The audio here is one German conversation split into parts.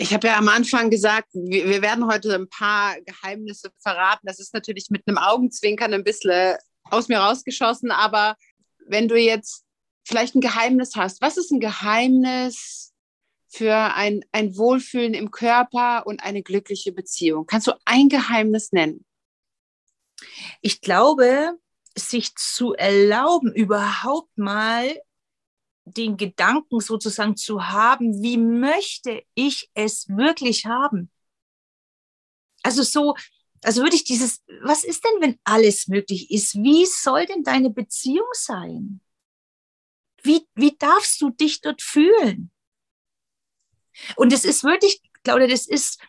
Ich habe ja am Anfang gesagt, wir, werden heute ein paar Geheimnisse verraten. Das ist natürlich mit einem Augenzwinkern ein bisschen aus mir rausgeschossen, aber wenn du jetzt vielleicht ein Geheimnis hast, was ist ein Geheimnis für ein, ein Wohlfühlen im Körper und eine glückliche Beziehung? Kannst du ein Geheimnis nennen? Ich glaube, sich zu erlauben, überhaupt mal den Gedanken sozusagen zu haben, wie möchte ich es wirklich haben? Also so, also würde ich dieses, was ist denn, wenn alles möglich ist? Wie soll denn deine Beziehung sein? Wie, wie darfst du dich dort fühlen? Und es ist wirklich, Claudia, das ist,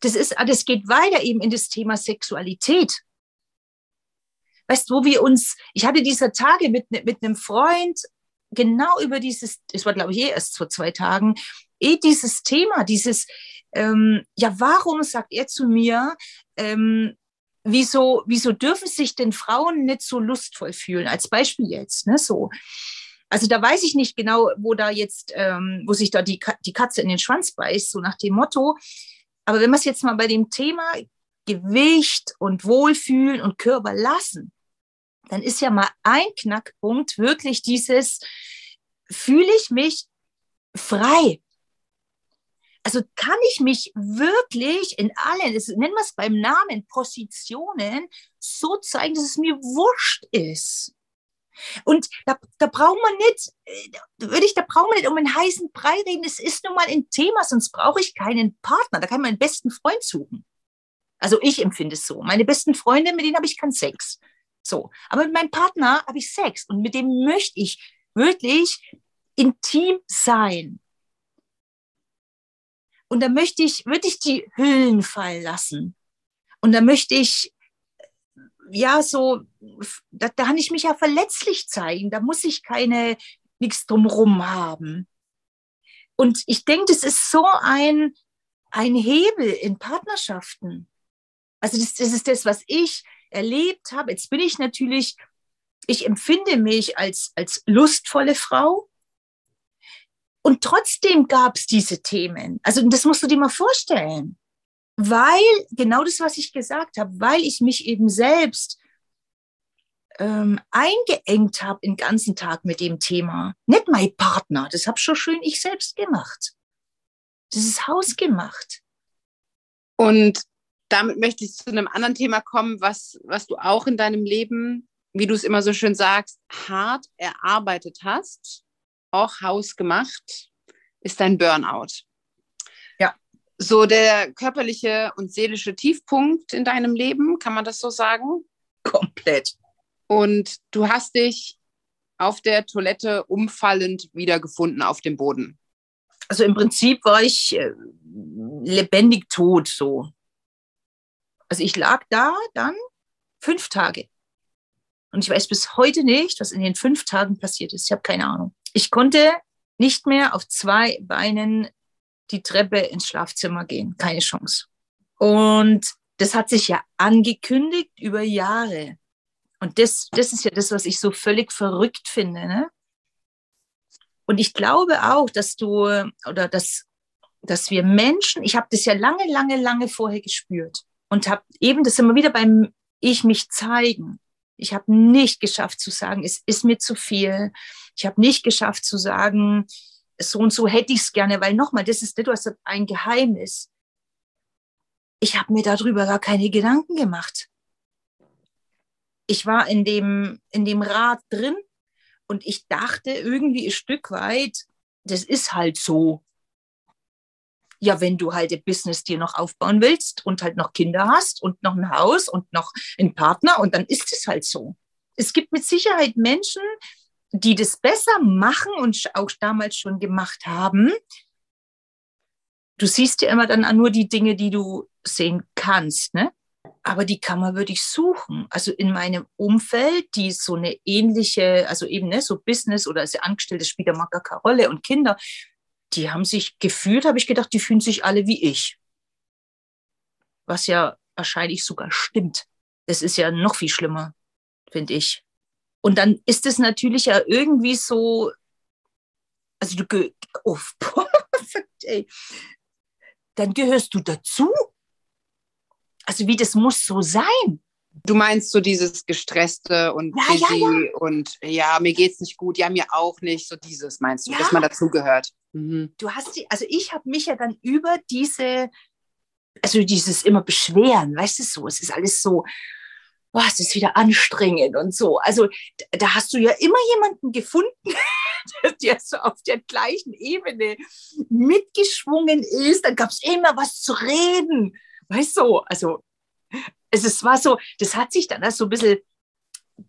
das ist, das geht weiter eben in das Thema Sexualität. Weißt du, wo wir uns, ich hatte dieser Tage mit, mit einem Freund genau über dieses, es war glaube ich eh erst vor zwei Tagen, eh dieses Thema, dieses, ähm, ja, warum sagt er zu mir, ähm, wieso, wieso dürfen sich denn Frauen nicht so lustvoll fühlen? Als Beispiel jetzt, ne, so. Also da weiß ich nicht genau, wo da jetzt, ähm, wo sich da die, die Katze in den Schwanz beißt, so nach dem Motto. Aber wenn wir es jetzt mal bei dem Thema Gewicht und Wohlfühlen und Körper lassen, dann ist ja mal ein Knackpunkt wirklich dieses, fühle ich mich frei? Also kann ich mich wirklich in allen, das nennen wir es beim Namen, Positionen so zeigen, dass es mir wurscht ist. Und da, da braucht man nicht, da würde ich, da braucht man nicht um einen heißen Brei reden. Es ist nun mal ein Thema, sonst brauche ich keinen Partner. Da kann man einen besten Freund suchen. Also ich empfinde es so. Meine besten Freunde, mit denen habe ich keinen Sex. So. Aber mit meinem Partner habe ich Sex und mit dem möchte ich wirklich intim sein. Und da möchte ich, würde ich die Hüllen fallen lassen. Und da möchte ich, ja, so, da, da kann ich mich ja verletzlich zeigen. Da muss ich keine, nichts drumrum haben. Und ich denke, das ist so ein, ein Hebel in Partnerschaften. Also das, das ist das, was ich erlebt habe. Jetzt bin ich natürlich, ich empfinde mich als, als lustvolle Frau. Und trotzdem gab es diese Themen. Also das musst du dir mal vorstellen. Weil, genau das, was ich gesagt habe, weil ich mich eben selbst ähm, eingeengt habe den ganzen Tag mit dem Thema. Nicht mein Partner, das habe schon schön ich selbst gemacht. Das ist hausgemacht. Und damit möchte ich zu einem anderen Thema kommen, was, was du auch in deinem Leben, wie du es immer so schön sagst, hart erarbeitet hast, auch hausgemacht, ist dein Burnout. Ja. So der körperliche und seelische Tiefpunkt in deinem Leben, kann man das so sagen? Komplett. Und du hast dich auf der Toilette umfallend wiedergefunden auf dem Boden. Also im Prinzip war ich äh, lebendig tot so. Also ich lag da dann fünf Tage. Und ich weiß bis heute nicht, was in den fünf Tagen passiert ist. Ich habe keine Ahnung. Ich konnte nicht mehr auf zwei Beinen die Treppe ins Schlafzimmer gehen. Keine Chance. Und das hat sich ja angekündigt über Jahre. Und das, das ist ja das, was ich so völlig verrückt finde. Ne? Und ich glaube auch, dass du oder dass, dass wir Menschen, ich habe das ja lange, lange, lange vorher gespürt und habe eben, das immer wieder beim Ich mich zeigen. Ich habe nicht geschafft zu sagen, es ist mir zu viel. Ich habe nicht geschafft zu sagen, so und so hätte ich es gerne, weil nochmal, das ist, du hast ein Geheimnis. Ich habe mir darüber gar keine Gedanken gemacht. Ich war in dem, in dem Rad drin und ich dachte irgendwie ein Stück weit, das ist halt so ja, wenn du halt ein Business dir noch aufbauen willst und halt noch Kinder hast und noch ein Haus und noch einen Partner und dann ist es halt so. Es gibt mit Sicherheit Menschen, die das besser machen und auch damals schon gemacht haben. Du siehst ja immer dann nur die Dinge, die du sehen kannst, ne? Aber die kann man wirklich suchen. Also in meinem Umfeld, die so eine ähnliche, also eben ne, so Business oder als Angestellte spielt ja gar keine Rolle und Kinder, die haben sich gefühlt, habe ich gedacht, die fühlen sich alle wie ich. Was ja wahrscheinlich sogar stimmt. Das ist ja noch viel schlimmer, finde ich. Und dann ist es natürlich ja irgendwie so, also du, oh, ey. dann gehörst du dazu. Also wie das muss so sein. Du meinst so dieses gestresste und ja, busy ja, ja. und ja, mir geht's nicht gut, ja, mir auch nicht, so dieses meinst du, dass man dazugehört. Mhm. Du hast die, also ich habe mich ja dann über diese, also dieses immer beschweren, weißt du so, es ist alles so, oh, es ist wieder anstrengend und so. Also da hast du ja immer jemanden gefunden, der so auf der gleichen Ebene mitgeschwungen ist. Dann gab es immer was zu reden. Weißt du, also es ist, war so, das hat sich dann so ein bisschen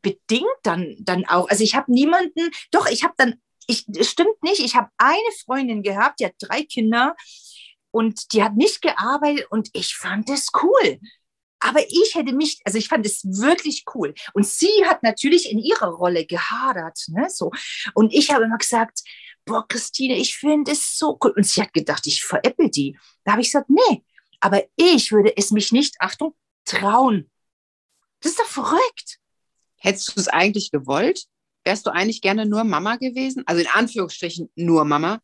bedingt dann, dann auch. Also ich habe niemanden, doch, ich habe dann, ich, es stimmt nicht, ich habe eine Freundin gehabt, die hat drei Kinder und die hat nicht gearbeitet und ich fand das cool. Aber ich hätte mich, also ich fand es wirklich cool. Und sie hat natürlich in ihrer Rolle gehadert. Ne, so. Und ich habe immer gesagt, boah, Christine, ich finde es so cool. Und sie hat gedacht, ich veräpple die. Da habe ich gesagt, nee, aber ich würde es mich nicht, Achtung, trauen. Das ist doch verrückt. Hättest du es eigentlich gewollt? Wärst du eigentlich gerne nur Mama gewesen? Also in Anführungsstrichen nur Mama?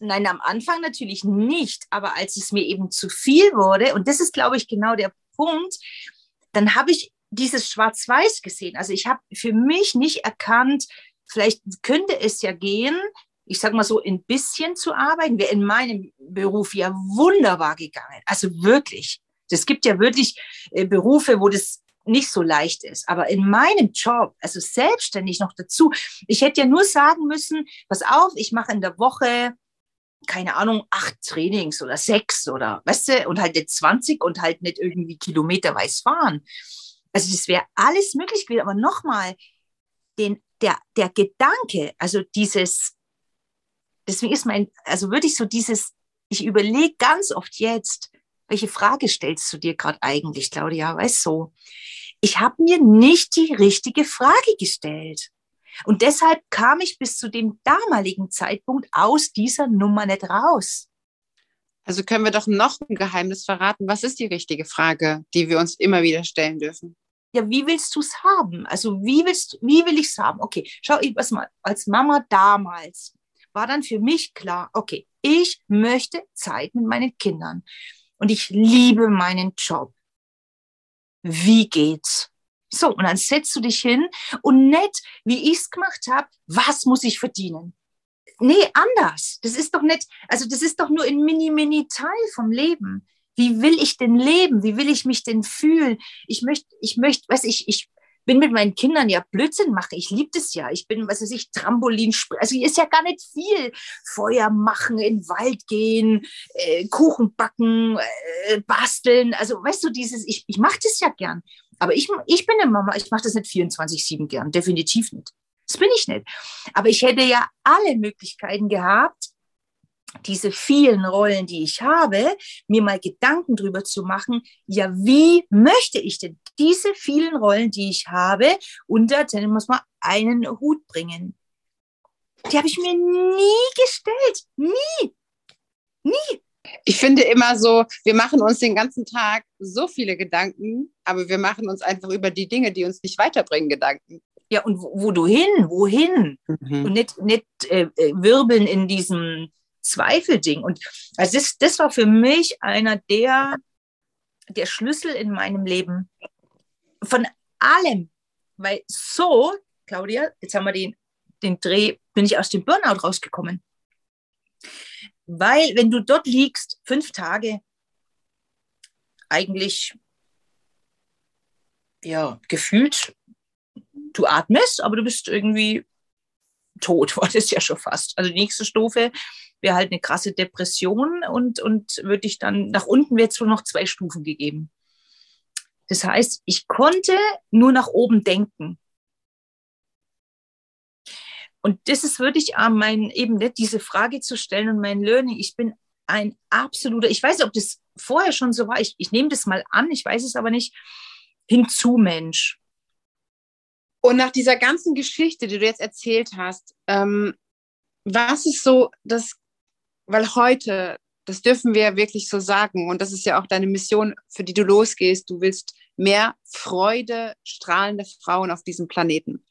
Nein, am Anfang natürlich nicht, aber als es mir eben zu viel wurde, und das ist, glaube ich, genau der Punkt, dann habe ich dieses Schwarz-Weiß gesehen. Also ich habe für mich nicht erkannt, vielleicht könnte es ja gehen, ich sage mal so, ein bisschen zu arbeiten, wäre in meinem Beruf ja wunderbar gegangen. Also wirklich. Es gibt ja wirklich äh, Berufe, wo das nicht so leicht ist. Aber in meinem Job, also selbstständig noch dazu, ich hätte ja nur sagen müssen, pass auf, ich mache in der Woche, keine Ahnung, acht Trainings oder sechs oder, weißt du, und halt nicht 20 und halt nicht irgendwie kilometerweise fahren. Also das wäre alles möglich gewesen. Aber nochmal, den, der, der Gedanke, also dieses, deswegen ist mein, also würde ich so dieses, ich überlege ganz oft jetzt, welche Frage stellst du dir gerade eigentlich, Claudia? Weißt du, ich habe mir nicht die richtige Frage gestellt. Und deshalb kam ich bis zu dem damaligen Zeitpunkt aus dieser Nummer nicht raus. Also können wir doch noch ein Geheimnis verraten. Was ist die richtige Frage, die wir uns immer wieder stellen dürfen? Ja, wie willst du es haben? Also wie willst, wie will ich es haben? Okay, schau ich was mal als Mama damals war dann für mich klar, okay, ich möchte Zeit mit meinen Kindern und ich liebe meinen Job. Wie geht's? So, und dann setzt du dich hin und nicht, wie ich es gemacht habe, was muss ich verdienen? Nee, anders. Das ist doch nicht, also das ist doch nur ein mini, mini Teil vom Leben. Wie will ich denn leben? Wie will ich mich denn fühlen? Ich möchte, ich möchte, weiß ich, ich bin mit meinen Kindern ja Blödsinn mache. Ich liebe das ja. Ich bin, was weiß ich, Trampolin, also ist ja gar nicht viel. Feuer machen, in den Wald gehen, äh, Kuchen backen, äh, basteln. Also weißt du, dieses, ich, ich mache das ja gern. Aber ich, ich bin eine Mama, ich mache das nicht 24-7 gern, definitiv nicht. Das bin ich nicht. Aber ich hätte ja alle Möglichkeiten gehabt, diese vielen Rollen, die ich habe, mir mal Gedanken drüber zu machen, ja, wie möchte ich denn diese vielen Rollen, die ich habe, unter, dann muss man einen Hut bringen. Die habe ich mir nie gestellt. Nie. Nie. Ich finde immer so, wir machen uns den ganzen Tag so viele Gedanken, aber wir machen uns einfach über die Dinge, die uns nicht weiterbringen, Gedanken. Ja, und wo, wo du hin, wohin? Mhm. Und nicht, nicht äh, äh wirbeln in diesem Zweifelding. Und also das, das war für mich einer der, der Schlüssel in meinem Leben. Von allem. Weil so, Claudia, jetzt haben wir den, den Dreh, bin ich aus dem Burnout rausgekommen. Weil, wenn du dort liegst, fünf Tage, eigentlich, ja, gefühlt, du atmest, aber du bist irgendwie tot, war das ja schon fast. Also die nächste Stufe wäre halt eine krasse Depression und, und würde ich dann, nach unten wird es nur noch zwei Stufen gegeben. Das heißt, ich konnte nur nach oben denken. Und das ist wirklich mein, eben nicht diese Frage zu stellen und mein Learning. Ich bin ein absoluter, ich weiß nicht, ob das vorher schon so war, ich, ich nehme das mal an, ich weiß es aber nicht, hinzu Mensch. Und nach dieser ganzen Geschichte, die du jetzt erzählt hast, ähm, was ist so dass, weil heute, das dürfen wir wirklich so sagen, und das ist ja auch deine Mission, für die du losgehst, du willst mehr Freude, strahlende Frauen auf diesem Planeten.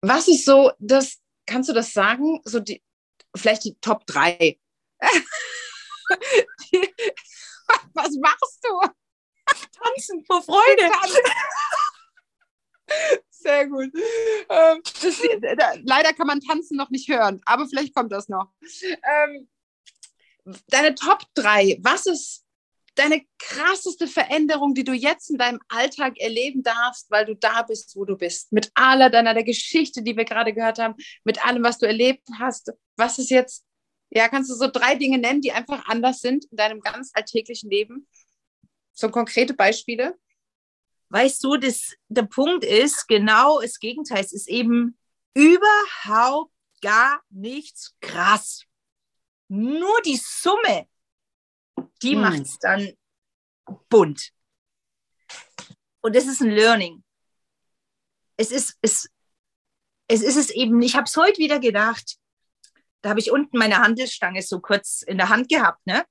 Was ist so, das, kannst du das sagen? So die, vielleicht die Top 3. was machst du? Tanzen vor Freude. Sehr gut. Ähm, das, da, leider kann man tanzen noch nicht hören, aber vielleicht kommt das noch. Ähm, deine Top 3, was ist deine krasseste Veränderung, die du jetzt in deinem Alltag erleben darfst, weil du da bist, wo du bist? Mit aller deiner der Geschichte, die wir gerade gehört haben, mit allem, was du erlebt hast. Was ist jetzt, ja, kannst du so drei Dinge nennen, die einfach anders sind in deinem ganz alltäglichen Leben? So konkrete Beispiele? Weißt du, das, der Punkt ist genau das Gegenteil. Es ist eben überhaupt gar nichts krass. Nur die Summe, die hm. macht es dann bunt. Und es ist ein Learning. Es ist es, es, ist es eben, ich habe es heute wieder gedacht, da habe ich unten meine Handelsstange so kurz in der Hand gehabt, ne?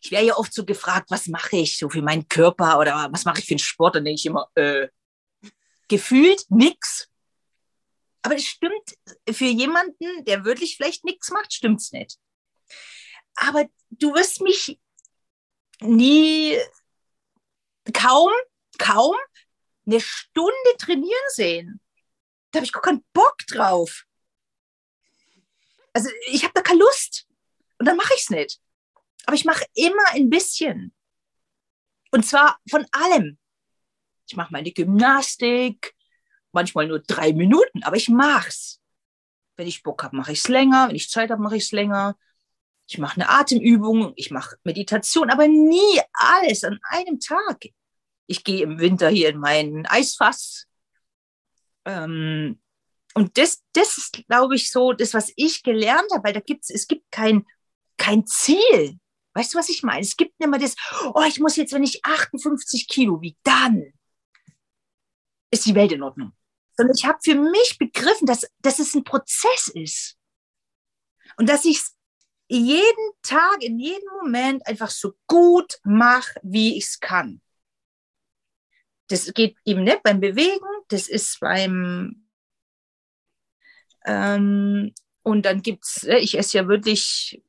Ich wäre ja oft so gefragt, was mache ich so für meinen Körper oder was mache ich für einen Sport? Dann denke ich immer, äh, gefühlt nix. Aber das stimmt für jemanden, der wirklich vielleicht nichts macht, stimmt es nicht. Aber du wirst mich nie, kaum, kaum eine Stunde trainieren sehen. Da habe ich gar keinen Bock drauf. Also ich habe da keine Lust. Und dann mache ich es nicht. Aber ich mache immer ein bisschen. Und zwar von allem. Ich mache meine Gymnastik, manchmal nur drei Minuten, aber ich mach's. Wenn ich Bock habe, mache ich es länger. Wenn ich Zeit habe, mache ich es länger. Ich mache eine Atemübung, ich mache Meditation, aber nie alles an einem Tag. Ich gehe im Winter hier in meinen Eisfass. Ähm, und das, das ist, glaube ich, so das, was ich gelernt habe, weil da gibt's, es gibt kein, kein Ziel. Weißt du, was ich meine? Es gibt immer das, oh, ich muss jetzt, wenn ich 58 Kilo wiege, dann ist die Welt in Ordnung. Sondern ich habe für mich begriffen, dass, dass es ein Prozess ist. Und dass ich es jeden Tag, in jedem Moment einfach so gut mache, wie ich es kann. Das geht eben nicht beim Bewegen, das ist beim ähm, und dann gibt es, äh, ich esse ja wirklich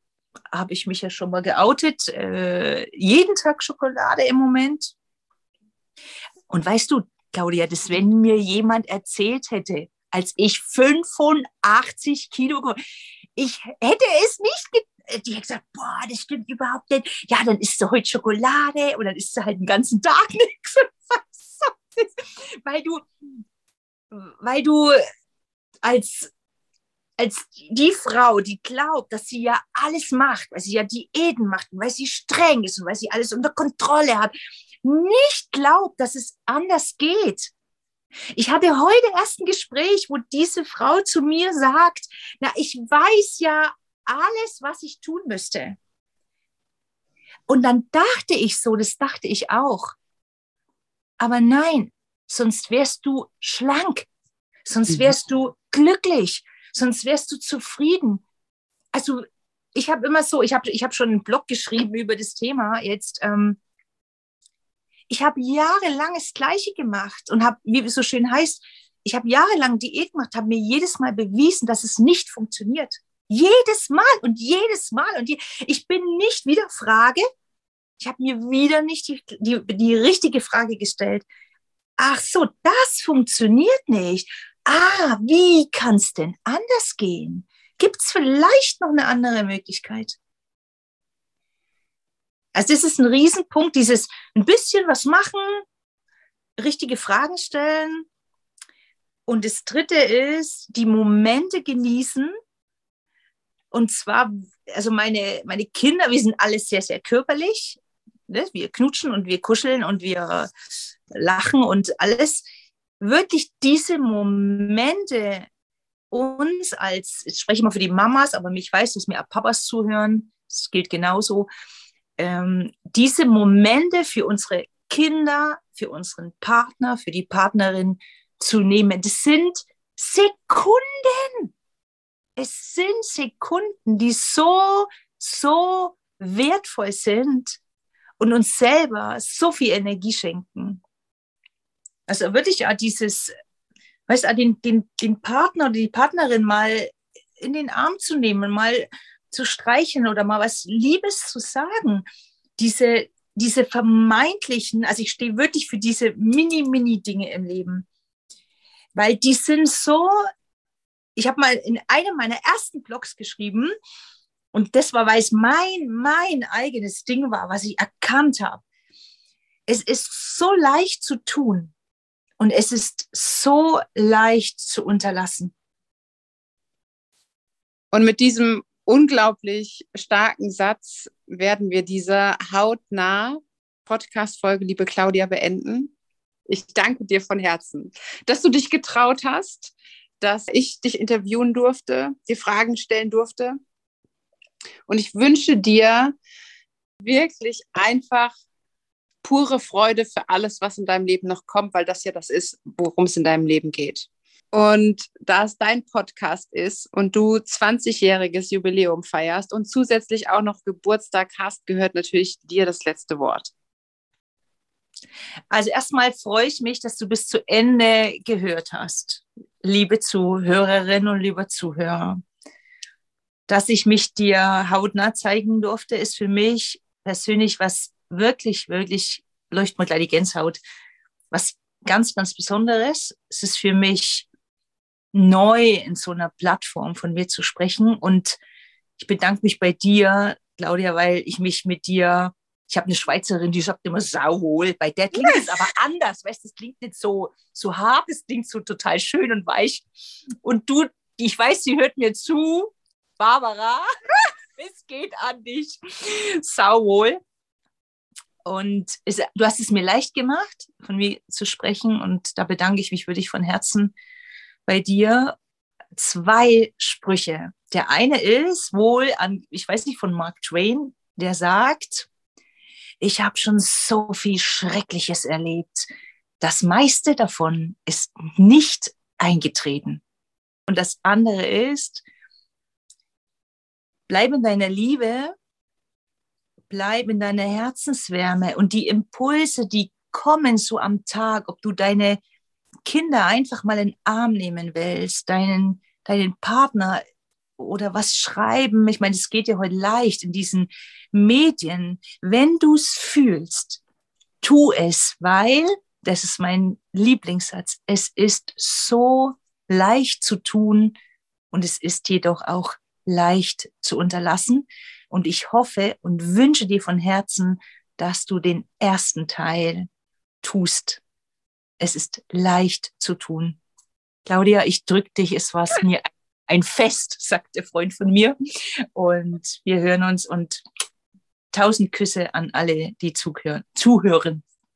habe ich mich ja schon mal geoutet. Äh, jeden Tag Schokolade im Moment. Und weißt du, Claudia, dass wenn mir jemand erzählt hätte, als ich 85 Kilo, ich hätte es nicht die hat gesagt, boah, das stimmt überhaupt nicht. Ja, dann isst du heute Schokolade und dann isst du halt den ganzen Tag nichts. Weil du, weil du als als die Frau, die glaubt, dass sie ja alles macht, weil sie ja Diäten macht und weil sie streng ist und weil sie alles unter Kontrolle hat, nicht glaubt, dass es anders geht. Ich hatte heute erst ein Gespräch, wo diese Frau zu mir sagt, na, ich weiß ja alles, was ich tun müsste. Und dann dachte ich so, das dachte ich auch. Aber nein, sonst wärst du schlank, sonst mhm. wärst du glücklich, sonst wärst du zufrieden. Also ich habe immer so, ich habe ich hab schon einen Blog geschrieben über das Thema jetzt. Ähm, ich habe jahrelang das Gleiche gemacht und habe, wie es so schön heißt, ich habe jahrelang Diät gemacht, habe mir jedes Mal bewiesen, dass es nicht funktioniert. Jedes Mal und jedes Mal. Und die, ich bin nicht wieder Frage, ich habe mir wieder nicht die, die, die richtige Frage gestellt. Ach so, das funktioniert nicht ah, wie kann es denn anders gehen? Gibt es vielleicht noch eine andere Möglichkeit? Also das ist ein Riesenpunkt, dieses ein bisschen was machen, richtige Fragen stellen. Und das Dritte ist, die Momente genießen. Und zwar, also meine, meine Kinder, wir sind alle sehr, sehr körperlich. Ne? Wir knutschen und wir kuscheln und wir lachen und alles wirklich diese Momente uns als, ich spreche immer für die Mamas, aber mich weiß, dass mir auch Papas zuhören, das gilt genauso, ähm, diese Momente für unsere Kinder, für unseren Partner, für die Partnerin zu nehmen. Das sind Sekunden. Es sind Sekunden, die so, so wertvoll sind und uns selber so viel Energie schenken. Also wirklich ja dieses, weißt du, den, den, den Partner oder die Partnerin mal in den Arm zu nehmen, mal zu streicheln oder mal was Liebes zu sagen. Diese, diese vermeintlichen, also ich stehe wirklich für diese mini-mini-Dinge im Leben, weil die sind so, ich habe mal in einem meiner ersten Blogs geschrieben, und das war, weil es mein, mein eigenes Ding war, was ich erkannt habe. Es ist so leicht zu tun und es ist so leicht zu unterlassen. Und mit diesem unglaublich starken Satz werden wir diese hautnah Podcast-Folge, liebe Claudia, beenden. Ich danke dir von Herzen, dass du dich getraut hast, dass ich dich interviewen durfte, dir Fragen stellen durfte. Und ich wünsche dir wirklich einfach pure Freude für alles, was in deinem Leben noch kommt, weil das ja das ist, worum es in deinem Leben geht. Und da es dein Podcast ist und du 20-jähriges Jubiläum feierst und zusätzlich auch noch Geburtstag hast, gehört natürlich dir das letzte Wort. Also erstmal freue ich mich, dass du bis zu Ende gehört hast, liebe Zuhörerinnen und liebe Zuhörer. Dass ich mich dir hautnah zeigen durfte, ist für mich persönlich was wirklich, wirklich, leuchtet mir gleich die Gänsehaut, was ganz, ganz Besonderes. Es ist für mich neu in so einer Plattform von mir zu sprechen. Und ich bedanke mich bei dir, Claudia, weil ich mich mit dir, ich habe eine Schweizerin, die sagt immer sauwohl. Bei der klingt es aber anders, weißt du, es klingt nicht so, so hart, es klingt so total schön und weich. Und du, ich weiß, sie hört mir zu, Barbara, es geht an dich, sauwohl. Und es, du hast es mir leicht gemacht, von mir zu sprechen. Und da bedanke ich mich für dich von Herzen bei dir zwei Sprüche. Der eine ist wohl an, ich weiß nicht, von Mark Twain, der sagt, ich habe schon so viel Schreckliches erlebt. Das meiste davon ist nicht eingetreten. Und das andere ist, bleib in deiner Liebe, bleib in deiner Herzenswärme und die Impulse, die kommen so am Tag, ob du deine Kinder einfach mal in den Arm nehmen willst, deinen, deinen Partner oder was schreiben, ich meine, es geht ja heute leicht in diesen Medien, wenn du es fühlst, tu es, weil, das ist mein Lieblingssatz, es ist so leicht zu tun und es ist jedoch auch leicht zu unterlassen. Und ich hoffe und wünsche dir von Herzen, dass du den ersten Teil tust es ist leicht zu tun. Claudia, ich drücke dich, es war mir ein Fest, sagt der Freund von mir. Und wir hören uns und tausend Küsse an alle, die zuhören. zuhören.